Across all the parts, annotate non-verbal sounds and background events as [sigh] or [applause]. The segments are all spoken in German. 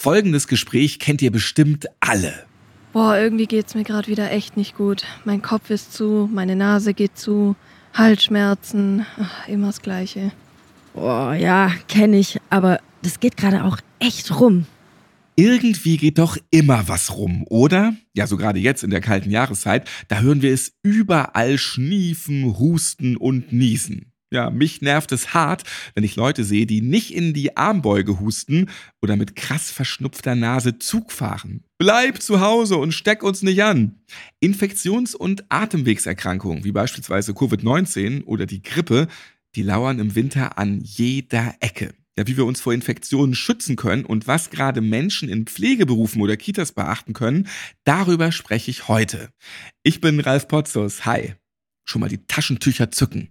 Folgendes Gespräch kennt ihr bestimmt alle. Boah, irgendwie geht's mir gerade wieder echt nicht gut. Mein Kopf ist zu, meine Nase geht zu, Halsschmerzen, ach, immer das Gleiche. Boah, ja, kenne ich, aber das geht gerade auch echt rum. Irgendwie geht doch immer was rum, oder? Ja, so gerade jetzt in der kalten Jahreszeit, da hören wir es überall schniefen, husten und niesen. Ja, mich nervt es hart, wenn ich Leute sehe, die nicht in die Armbeuge husten oder mit krass verschnupfter Nase Zug fahren. Bleib zu Hause und steck uns nicht an. Infektions- und Atemwegserkrankungen, wie beispielsweise Covid-19 oder die Grippe, die lauern im Winter an jeder Ecke. Ja, wie wir uns vor Infektionen schützen können und was gerade Menschen in Pflegeberufen oder Kitas beachten können, darüber spreche ich heute. Ich bin Ralf Potzus. Hi. Schon mal die Taschentücher zücken.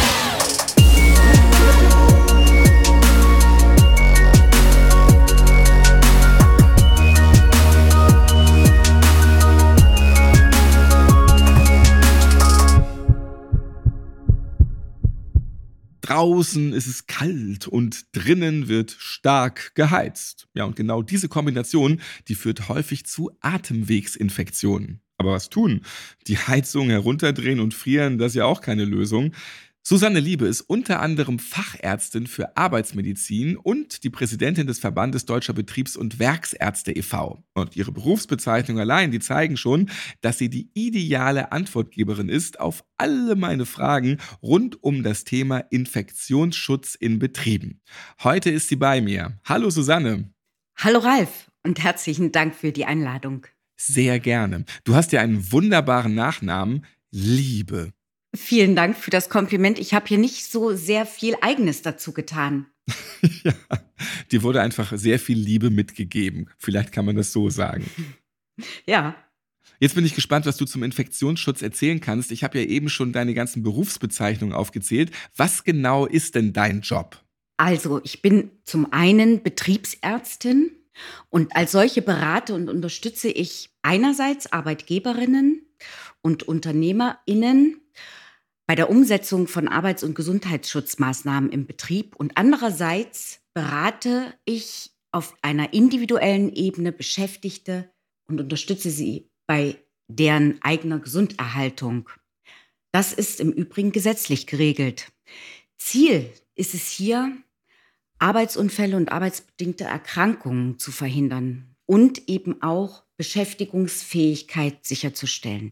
Draußen ist es kalt und drinnen wird stark geheizt. Ja, und genau diese Kombination, die führt häufig zu Atemwegsinfektionen. Aber was tun? Die Heizung herunterdrehen und frieren, das ist ja auch keine Lösung. Susanne Liebe ist unter anderem Fachärztin für Arbeitsmedizin und die Präsidentin des Verbandes Deutscher Betriebs- und Werksärzte e.V. Und ihre Berufsbezeichnung allein, die zeigen schon, dass sie die ideale Antwortgeberin ist auf alle meine Fragen rund um das Thema Infektionsschutz in Betrieben. Heute ist sie bei mir. Hallo Susanne. Hallo Ralf und herzlichen Dank für die Einladung. Sehr gerne. Du hast ja einen wunderbaren Nachnamen, Liebe. Vielen Dank für das Kompliment. Ich habe hier nicht so sehr viel Eigenes dazu getan. [laughs] ja, dir wurde einfach sehr viel Liebe mitgegeben. Vielleicht kann man das so sagen. [laughs] Ja. Jetzt bin ich gespannt, was du zum Infektionsschutz erzählen kannst. Ich habe ja eben schon deine ganzen Berufsbezeichnungen aufgezählt. Was genau ist denn dein Job? Also, ich bin zum einen Betriebsärztin und als solche berate und unterstütze ich einerseits Arbeitgeberinnen und Unternehmerinnen bei der Umsetzung von Arbeits- und Gesundheitsschutzmaßnahmen im Betrieb und andererseits berate ich auf einer individuellen Ebene Beschäftigte und unterstütze sie bei deren eigener Gesunderhaltung. Das ist im Übrigen gesetzlich geregelt. Ziel ist es hier, Arbeitsunfälle und arbeitsbedingte Erkrankungen zu verhindern und eben auch Beschäftigungsfähigkeit sicherzustellen.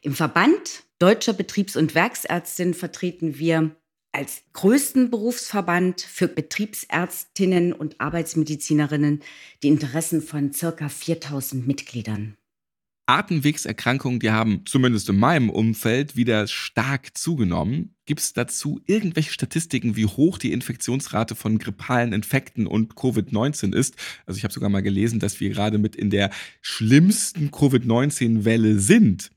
Im Verband Deutscher Betriebs- und Werksärztin vertreten wir als größten Berufsverband für Betriebsärztinnen und Arbeitsmedizinerinnen die Interessen von circa 4000 Mitgliedern. Atemwegserkrankungen, die haben zumindest in meinem Umfeld wieder stark zugenommen. Gibt es dazu irgendwelche Statistiken, wie hoch die Infektionsrate von grippalen Infekten und Covid-19 ist? Also ich habe sogar mal gelesen, dass wir gerade mit in der schlimmsten Covid-19-Welle sind.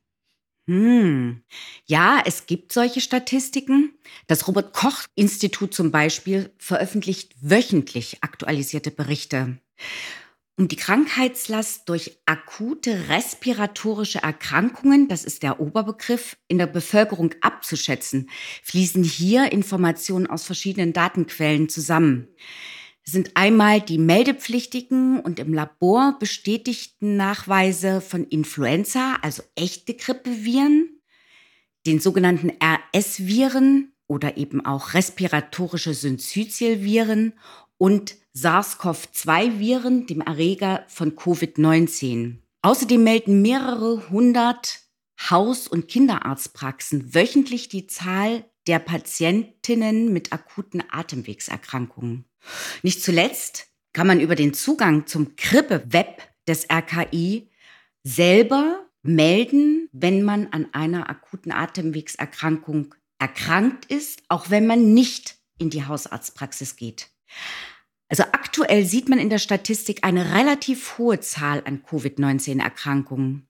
Hm. Ja, es gibt solche Statistiken. Das Robert Koch Institut zum Beispiel veröffentlicht wöchentlich aktualisierte Berichte. Um die Krankheitslast durch akute respiratorische Erkrankungen, das ist der Oberbegriff, in der Bevölkerung abzuschätzen, fließen hier Informationen aus verschiedenen Datenquellen zusammen. Sind einmal die meldepflichtigen und im Labor bestätigten Nachweise von Influenza, also echte Grippeviren, den sogenannten RS-Viren oder eben auch respiratorische Syncytialviren und SARS-CoV-2-Viren, dem Erreger von Covid-19. Außerdem melden mehrere hundert Haus- und Kinderarztpraxen wöchentlich die Zahl der Patientinnen mit akuten Atemwegserkrankungen. Nicht zuletzt kann man über den Zugang zum Krippe-Web des RKI selber melden, wenn man an einer akuten Atemwegserkrankung erkrankt ist, auch wenn man nicht in die Hausarztpraxis geht. Also aktuell sieht man in der Statistik eine relativ hohe Zahl an Covid-19-Erkrankungen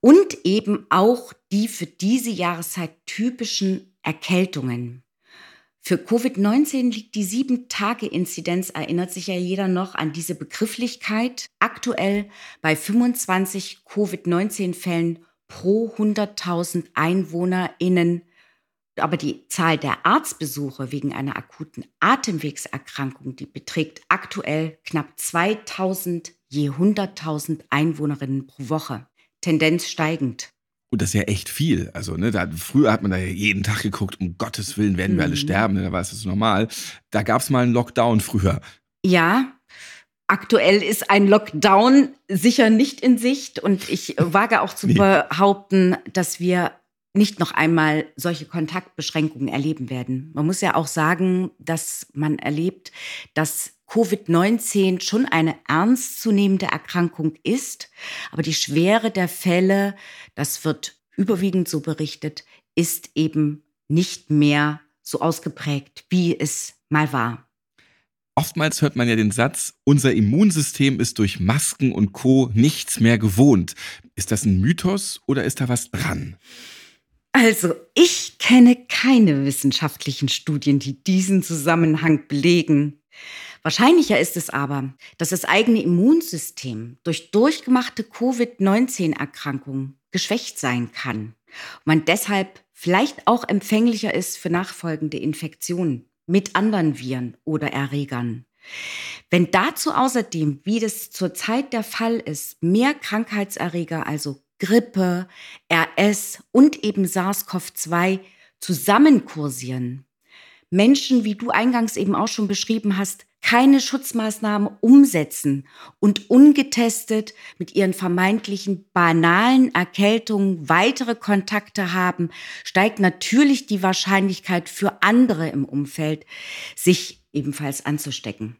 und eben auch die für diese Jahreszeit typischen Erkältungen. Für Covid-19 liegt die Sieben-Tage-Inzidenz, erinnert sich ja jeder noch an diese Begrifflichkeit, aktuell bei 25 Covid-19-Fällen pro 100.000 EinwohnerInnen. Aber die Zahl der Arztbesuche wegen einer akuten Atemwegserkrankung, die beträgt aktuell knapp 2000 je 100.000 Einwohnerinnen pro Woche. Tendenz steigend. Und das ist ja echt viel. Also, ne, da, früher hat man da ja jeden Tag geguckt, um Gottes Willen werden wir alle Mhm. sterben, ne, da war es das normal. Da gab es mal einen Lockdown früher. Ja, aktuell ist ein Lockdown sicher nicht in Sicht und ich [laughs] wage auch zu Nee. behaupten, dass wir nicht noch einmal solche Kontaktbeschränkungen erleben werden. Man muss ja auch sagen, dass man erlebt, dass Covid-19 schon eine ernstzunehmende Erkrankung ist, aber die Schwere der Fälle, das wird überwiegend so berichtet, ist eben nicht mehr so ausgeprägt, wie es mal war. Oftmals hört man ja den Satz, unser Immunsystem ist durch Masken und Co. nichts mehr gewohnt. Ist das ein Mythos oder ist da was dran? Also, ich kenne keine wissenschaftlichen Studien, die diesen Zusammenhang belegen. Wahrscheinlicher ist es aber, dass das eigene Immunsystem durch durchgemachte Covid-19-Erkrankungen geschwächt sein kann und man deshalb vielleicht auch empfänglicher ist für nachfolgende Infektionen mit anderen Viren oder Erregern. Wenn dazu außerdem, wie das zurzeit der Fall ist, mehr Krankheitserreger, also Grippe, RS und eben SARS-CoV-2 zusammenkursieren, Menschen, wie du eingangs eben auch schon beschrieben hast, keine Schutzmaßnahmen umsetzen und ungetestet mit ihren vermeintlichen banalen Erkältungen weitere Kontakte haben, steigt natürlich die Wahrscheinlichkeit für andere im Umfeld, sich ebenfalls anzustecken.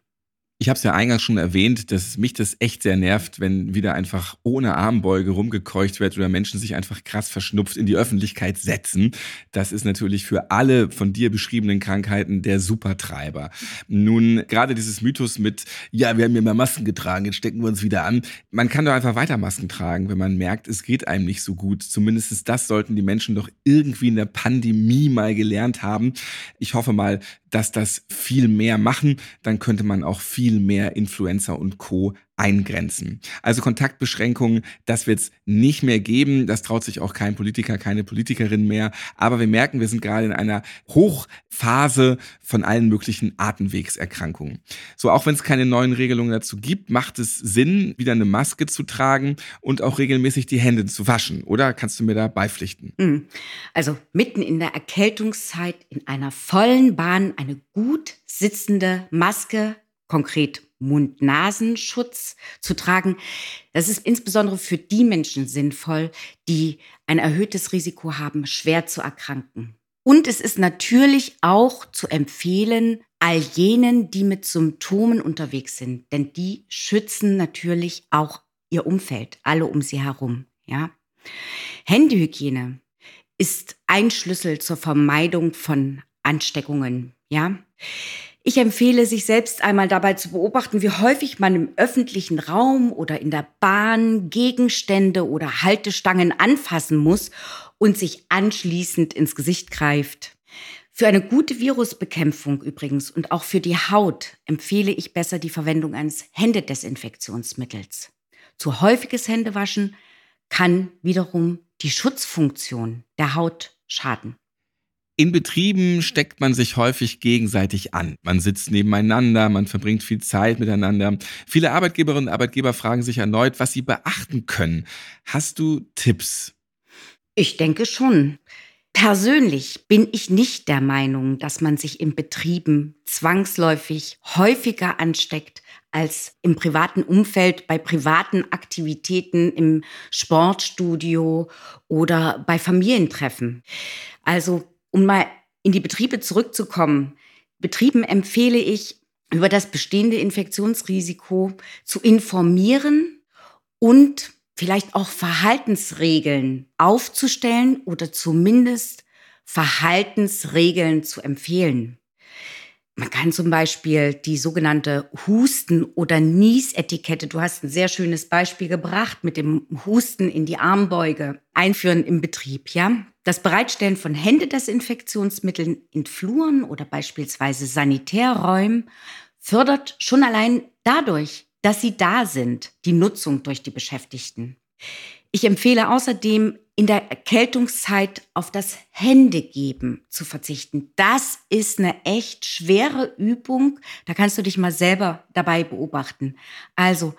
Ich habe es ja eingangs schon erwähnt, dass mich das echt sehr nervt, wenn wieder einfach ohne Armbeuge rumgekeucht wird oder Menschen sich einfach krass verschnupft in die Öffentlichkeit setzen. Das ist natürlich für alle von dir beschriebenen Krankheiten der Supertreiber. Nun, gerade dieses Mythos mit, ja, wir haben ja mal Masken getragen, jetzt stecken wir uns wieder an. Man kann doch einfach weiter Masken tragen, wenn man merkt, es geht einem nicht so gut. Zumindest das sollten die Menschen doch irgendwie in der Pandemie mal gelernt haben. Ich hoffe mal, dass das viel mehr machen, dann könnte man auch viel mehr Influencer und Co. eingrenzen. Also Kontaktbeschränkungen, das wird es nicht mehr geben. Das traut sich auch kein Politiker, keine Politikerin mehr. Aber wir merken, wir sind gerade in einer Hochphase von allen möglichen Atemwegserkrankungen. So, auch wenn es keine neuen Regelungen dazu gibt, macht es Sinn, wieder eine Maske zu tragen und auch regelmäßig die Hände zu waschen. Oder kannst du mir da beipflichten? Mm. Also mitten in der Erkältungszeit in einer vollen Bahn eine gut sitzende Maske, konkret Mund-Nasenschutz zu tragen. Das ist insbesondere für die Menschen sinnvoll, die ein erhöhtes Risiko haben, schwer zu erkranken. Und es ist natürlich auch zu empfehlen, all jenen, die mit Symptomen unterwegs sind, denn die schützen natürlich auch ihr Umfeld, alle um sie herum, ja. Händehygiene ist ein Schlüssel zur Vermeidung von Ansteckungen, ja. Ich empfehle, sich selbst einmal dabei zu beobachten, wie häufig man im öffentlichen Raum oder in der Bahn Gegenstände oder Haltestangen anfassen muss und sich anschließend ins Gesicht greift. Für eine gute Virusbekämpfung übrigens und auch für die Haut empfehle ich besser die Verwendung eines Händedesinfektionsmittels. Zu häufiges Händewaschen kann wiederum die Schutzfunktion der Haut schaden. In Betrieben steckt man sich häufig gegenseitig an. Man sitzt nebeneinander, man verbringt viel Zeit miteinander. Viele Arbeitgeberinnen und Arbeitgeber fragen sich erneut, was sie beachten können. Hast du Tipps? Ich denke schon. Persönlich bin ich nicht der Meinung, dass man sich in Betrieben zwangsläufig häufiger ansteckt als im privaten Umfeld, bei privaten Aktivitäten im Sportstudio oder bei Familientreffen. Also, um mal in die Betriebe zurückzukommen, Betrieben empfehle ich, über das bestehende Infektionsrisiko zu informieren und vielleicht auch Verhaltensregeln aufzustellen oder zumindest Verhaltensregeln zu empfehlen. Man kann zum Beispiel die sogenannte Husten- oder Niesetikette, du hast ein sehr schönes Beispiel gebracht mit dem Husten in die Armbeuge, einführen im Betrieb, ja? Das Bereitstellen von Händedesinfektionsmitteln in Fluren oder beispielsweise Sanitärräumen fördert schon allein dadurch, dass sie da sind, die Nutzung durch die Beschäftigten. Ich empfehle außerdem, in der Erkältungszeit auf das Händegeben zu verzichten. Das ist eine echt schwere Übung. Da kannst du dich mal selber dabei beobachten. Also,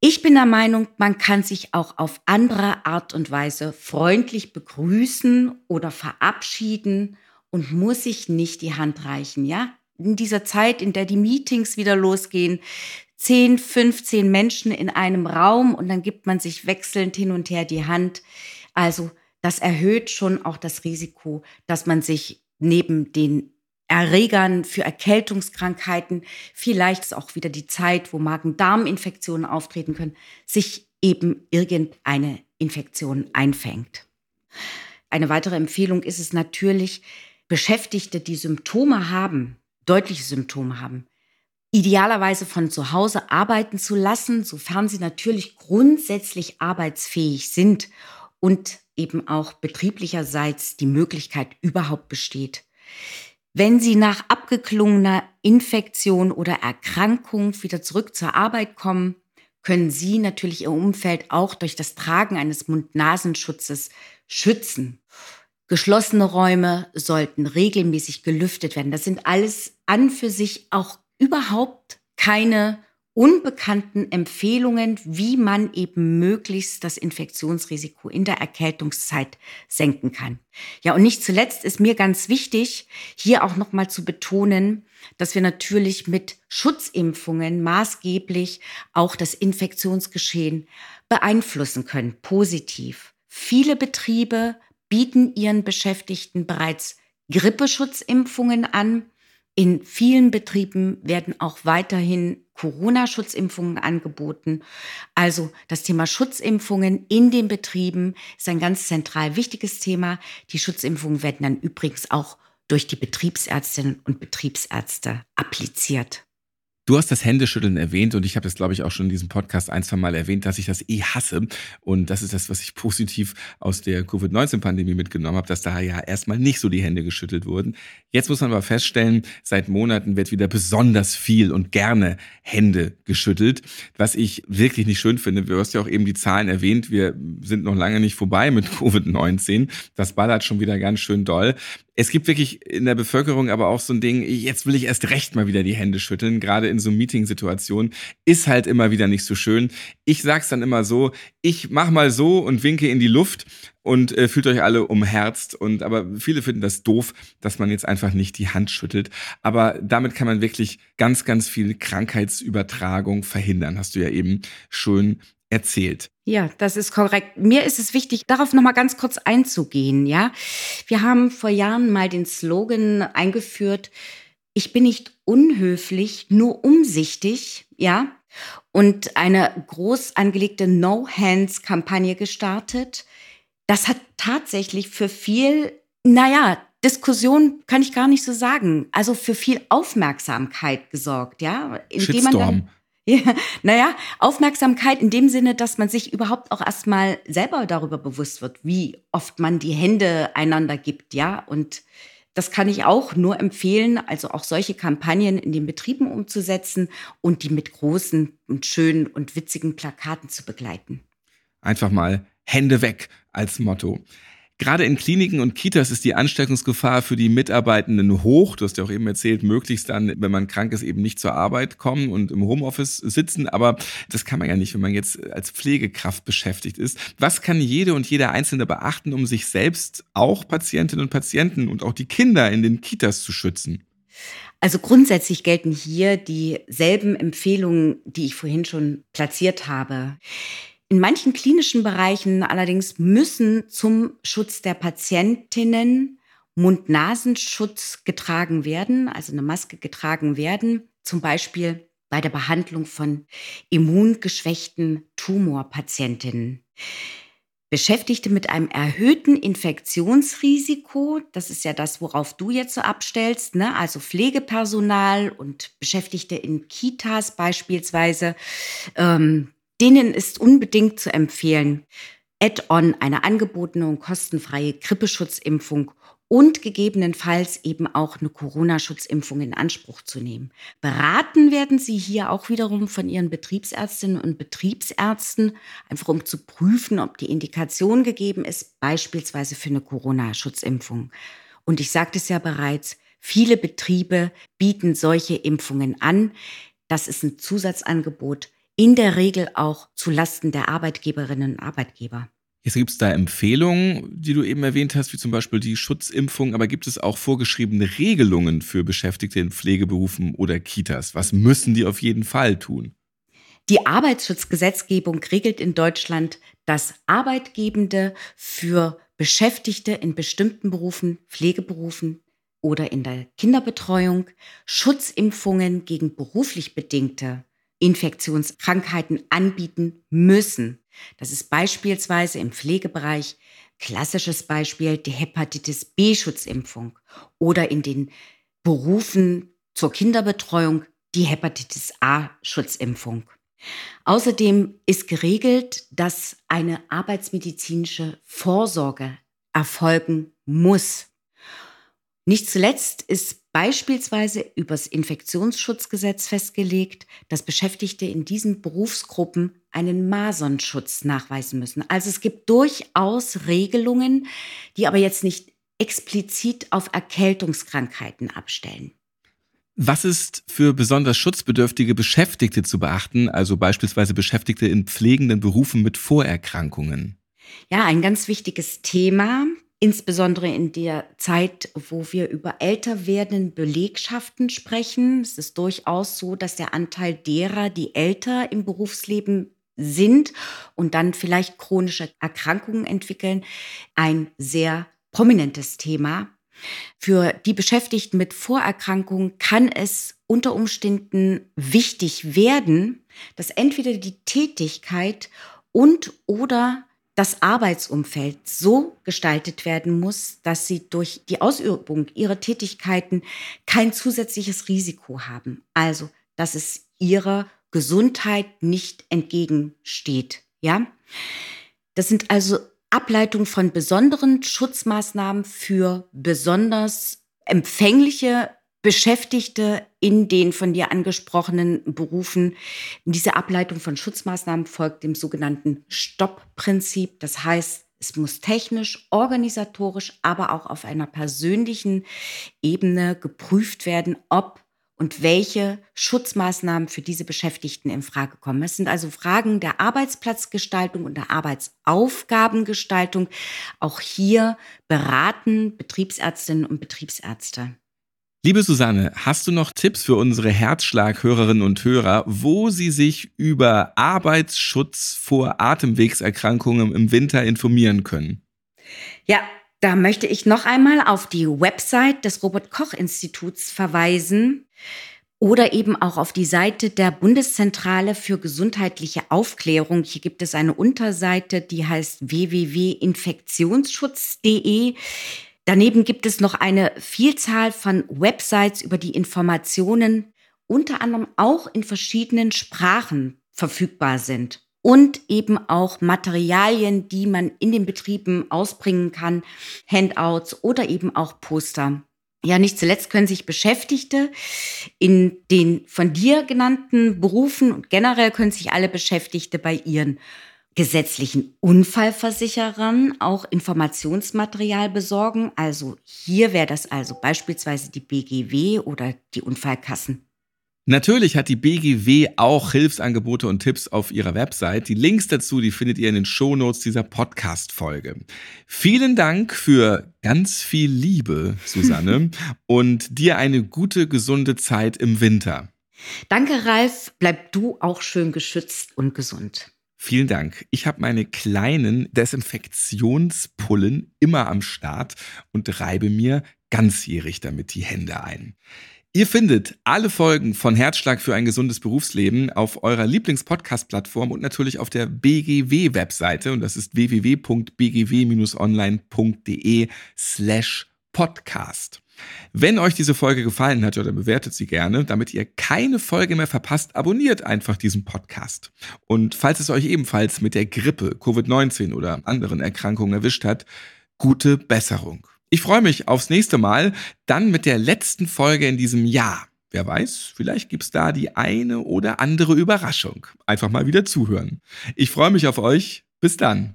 ich bin der Meinung, man kann sich auch auf andere Art und Weise freundlich begrüßen oder verabschieden und muss sich nicht die Hand reichen, ja? In dieser Zeit, in der die Meetings wieder losgehen, 10, 15 Menschen in einem Raum und dann gibt man sich wechselnd hin und her die Hand also das erhöht schon auch das Risiko, dass man sich neben den Erregern für Erkältungskrankheiten, vielleicht ist auch wieder die Zeit, wo Magen-Darm-Infektionen auftreten können, sich eben irgendeine Infektion einfängt. Eine weitere Empfehlung ist es natürlich, Beschäftigte, die Symptome haben, deutliche Symptome haben, idealerweise von zu Hause arbeiten zu lassen, sofern sie natürlich grundsätzlich arbeitsfähig sind und eben auch betrieblicherseits die Möglichkeit überhaupt besteht. Wenn Sie nach abgeklungener Infektion oder Erkrankung wieder zurück zur Arbeit kommen, können Sie natürlich Ihr Umfeld auch durch das Tragen eines Mund-Nasenschutzes schützen. Geschlossene Räume sollten regelmäßig gelüftet werden. Das sind alles an für sich auch überhaupt keine unbekannten Empfehlungen, wie man eben möglichst das Infektionsrisiko in der Erkältungszeit senken kann. Ja, und nicht zuletzt ist mir ganz wichtig, hier auch nochmal zu betonen, dass wir natürlich mit Schutzimpfungen maßgeblich auch das Infektionsgeschehen beeinflussen können, positiv. Viele Betriebe bieten ihren Beschäftigten bereits Grippeschutzimpfungen an. In vielen Betrieben werden auch weiterhin Corona-Schutzimpfungen angeboten. Also das Thema Schutzimpfungen in den Betrieben ist ein ganz zentral wichtiges Thema. Die Schutzimpfungen werden dann übrigens auch durch die Betriebsärztinnen und Betriebsärzte appliziert. Du hast das Händeschütteln erwähnt und ich habe es, glaube ich, auch schon in diesem Podcast ein, zwei Mal erwähnt, dass ich das eh hasse. Und das ist das, was ich positiv aus der Covid-19-Pandemie mitgenommen habe, dass da ja erstmal nicht so die Hände geschüttelt wurden. Jetzt muss man aber feststellen, seit Monaten wird wieder besonders viel und gerne Hände geschüttelt, was ich wirklich nicht schön finde. Du hast ja auch eben die Zahlen erwähnt. Wir sind noch lange nicht vorbei mit [laughs] Covid-19. Das ballert schon wieder ganz schön doll. Es gibt wirklich in der Bevölkerung aber auch so ein Ding, jetzt will ich erst recht mal wieder die Hände schütteln, gerade in so Meeting-Situationen, ist halt immer wieder nicht so schön. Ich sag's dann immer so, ich mach mal so und winke in die Luft und äh, fühlt euch alle umherzt und aber viele finden das doof, dass man jetzt einfach nicht die Hand schüttelt, aber damit kann man wirklich ganz ganz viel Krankheitsübertragung verhindern, hast du ja eben schön erzählt. Ja, das ist korrekt. Mir ist es wichtig, darauf noch mal ganz kurz einzugehen, ja? Wir haben vor Jahren mal den Slogan eingeführt, ich bin nicht unhöflich, nur umsichtig, ja? Und eine groß angelegte No-Hands-Kampagne gestartet. Das hat tatsächlich für viel, naja, Diskussion kann ich gar nicht so sagen. Also für viel Aufmerksamkeit gesorgt, ja? Indem man dann, [laughs] ja, naja, Aufmerksamkeit in dem Sinne, dass man sich überhaupt auch erstmal selber darüber bewusst wird, wie oft man die Hände einander gibt, ja. Und das kann ich auch nur empfehlen, also auch solche Kampagnen in den Betrieben umzusetzen und die mit großen und schönen und witzigen Plakaten zu begleiten. Einfach mal Hände weg als Motto. Gerade in Kliniken und Kitas ist die Ansteckungsgefahr für die Mitarbeitenden hoch. Du hast ja auch eben erzählt, möglichst dann, wenn man krank ist, eben nicht zur Arbeit kommen und im Homeoffice sitzen. Aber das kann man ja nicht, wenn man jetzt als Pflegekraft beschäftigt ist. Was kann jede und jeder Einzelne beachten, um sich selbst, auch Patientinnen und Patienten und auch die Kinder in den Kitas zu schützen? Also grundsätzlich gelten hier dieselben Empfehlungen, die ich vorhin schon platziert habe. In manchen klinischen Bereichen allerdings müssen zum Schutz der Patientinnen Mund-Nasenschutz getragen werden, also eine Maske getragen werden, zum Beispiel bei der Behandlung von immungeschwächten Tumorpatientinnen. Beschäftigte mit einem erhöhten Infektionsrisiko, das ist ja das, worauf du jetzt so abstellst, ne? also Pflegepersonal und Beschäftigte in Kitas beispielsweise, ähm, Denen ist unbedingt zu empfehlen, Add-on eine angebotene und kostenfreie Grippeschutzimpfung und gegebenenfalls eben auch eine Corona-Schutzimpfung in Anspruch zu nehmen. Beraten werden Sie hier auch wiederum von Ihren Betriebsärztinnen und Betriebsärzten, einfach um zu prüfen, ob die Indikation gegeben ist, beispielsweise für eine Corona-Schutzimpfung. Und ich sagte es ja bereits, viele Betriebe bieten solche Impfungen an. Das ist ein Zusatzangebot, in der Regel auch zu Lasten der Arbeitgeberinnen und Arbeitgeber. Jetzt gibt es da Empfehlungen, die du eben erwähnt hast, wie zum Beispiel die Schutzimpfung, aber gibt es auch vorgeschriebene Regelungen für Beschäftigte in Pflegeberufen oder Kitas? Was müssen die auf jeden Fall tun? Die Arbeitsschutzgesetzgebung regelt in Deutschland, dass Arbeitgebende für Beschäftigte in bestimmten Berufen, Pflegeberufen oder in der Kinderbetreuung Schutzimpfungen gegen beruflich bedingte Infektionskrankheiten anbieten müssen. Das ist beispielsweise im Pflegebereich klassisches Beispiel die Hepatitis B-Schutzimpfung oder in den Berufen zur Kinderbetreuung die Hepatitis A-Schutzimpfung. Außerdem ist geregelt, dass eine arbeitsmedizinische Vorsorge erfolgen muss. Nicht zuletzt ist beispielsweise übers Infektionsschutzgesetz festgelegt, dass Beschäftigte in diesen Berufsgruppen einen Masernschutz nachweisen müssen. Also es gibt durchaus Regelungen, die aber jetzt nicht explizit auf Erkältungskrankheiten abstellen. Was ist für besonders schutzbedürftige Beschäftigte zu beachten, also beispielsweise Beschäftigte in pflegenden Berufen mit Vorerkrankungen? Ja, ein ganz wichtiges Thema insbesondere in der Zeit, wo wir über älter werdende Belegschaften sprechen. Es ist durchaus so, dass der Anteil derer, die älter im Berufsleben sind und dann vielleicht chronische Erkrankungen entwickeln, ein sehr prominentes Thema. Für die Beschäftigten mit Vorerkrankungen kann es unter Umständen wichtig werden, dass entweder die Tätigkeit und oder das Arbeitsumfeld so gestaltet werden muss, dass sie durch die Ausübung ihrer Tätigkeiten kein zusätzliches Risiko haben. Also, dass es ihrer Gesundheit nicht entgegensteht. Ja, das sind also Ableitungen von besonderen Schutzmaßnahmen für besonders empfängliche Beschäftigte in den von dir angesprochenen Berufen. Diese Ableitung von Schutzmaßnahmen folgt dem sogenannten Stopp-Prinzip. Das heißt, es muss technisch, organisatorisch, aber auch auf einer persönlichen Ebene geprüft werden, ob und welche Schutzmaßnahmen für diese Beschäftigten in Frage kommen. Es sind also Fragen der Arbeitsplatzgestaltung und der Arbeitsaufgabengestaltung. Auch hier beraten Betriebsärztinnen und Betriebsärzte. Liebe Susanne, hast du noch Tipps für unsere Herzschlaghörerinnen und Hörer, wo sie sich über Arbeitsschutz vor Atemwegserkrankungen im Winter informieren können? Ja, da möchte ich noch einmal auf die Website des Robert Koch Instituts verweisen oder eben auch auf die Seite der Bundeszentrale für gesundheitliche Aufklärung. Hier gibt es eine Unterseite, die heißt www.infektionsschutz.de. Daneben gibt es noch eine Vielzahl von Websites, über die Informationen unter anderem auch in verschiedenen Sprachen verfügbar sind und eben auch Materialien, die man in den Betrieben ausbringen kann, Handouts oder eben auch Poster. Ja, nicht zuletzt können sich Beschäftigte in den von dir genannten Berufen und generell können sich alle Beschäftigte bei ihren gesetzlichen Unfallversicherern auch Informationsmaterial besorgen. Also hier wäre das also beispielsweise die BGW oder die Unfallkassen. Natürlich hat die BGW auch Hilfsangebote und Tipps auf ihrer Website. Die Links dazu, die findet ihr in den Shownotes dieser Podcast-Folge. Vielen Dank für ganz viel Liebe, Susanne, [laughs] und dir eine gute, gesunde Zeit im Winter. Danke, Ralf. Bleib du auch schön geschützt und gesund. Vielen Dank. Ich habe meine kleinen Desinfektionspullen immer am Start und reibe mir ganzjährig damit die Hände ein. Ihr findet alle Folgen von Herzschlag für ein gesundes Berufsleben auf eurer Lieblingspodcast-Plattform und natürlich auf der BGW-Webseite und das ist www.bgw-online.de slash podcast. Wenn euch diese Folge gefallen hat, oder bewertet sie gerne, damit ihr keine Folge mehr verpasst, abonniert einfach diesen Podcast. Und falls es euch ebenfalls mit der Grippe, Covid-19 oder anderen Erkrankungen erwischt hat, gute Besserung. Ich freue mich aufs nächste Mal, dann mit der letzten Folge in diesem Jahr. Wer weiß, vielleicht gibt's da die eine oder andere Überraschung. Einfach mal wieder zuhören. Ich freue mich auf euch. Bis dann.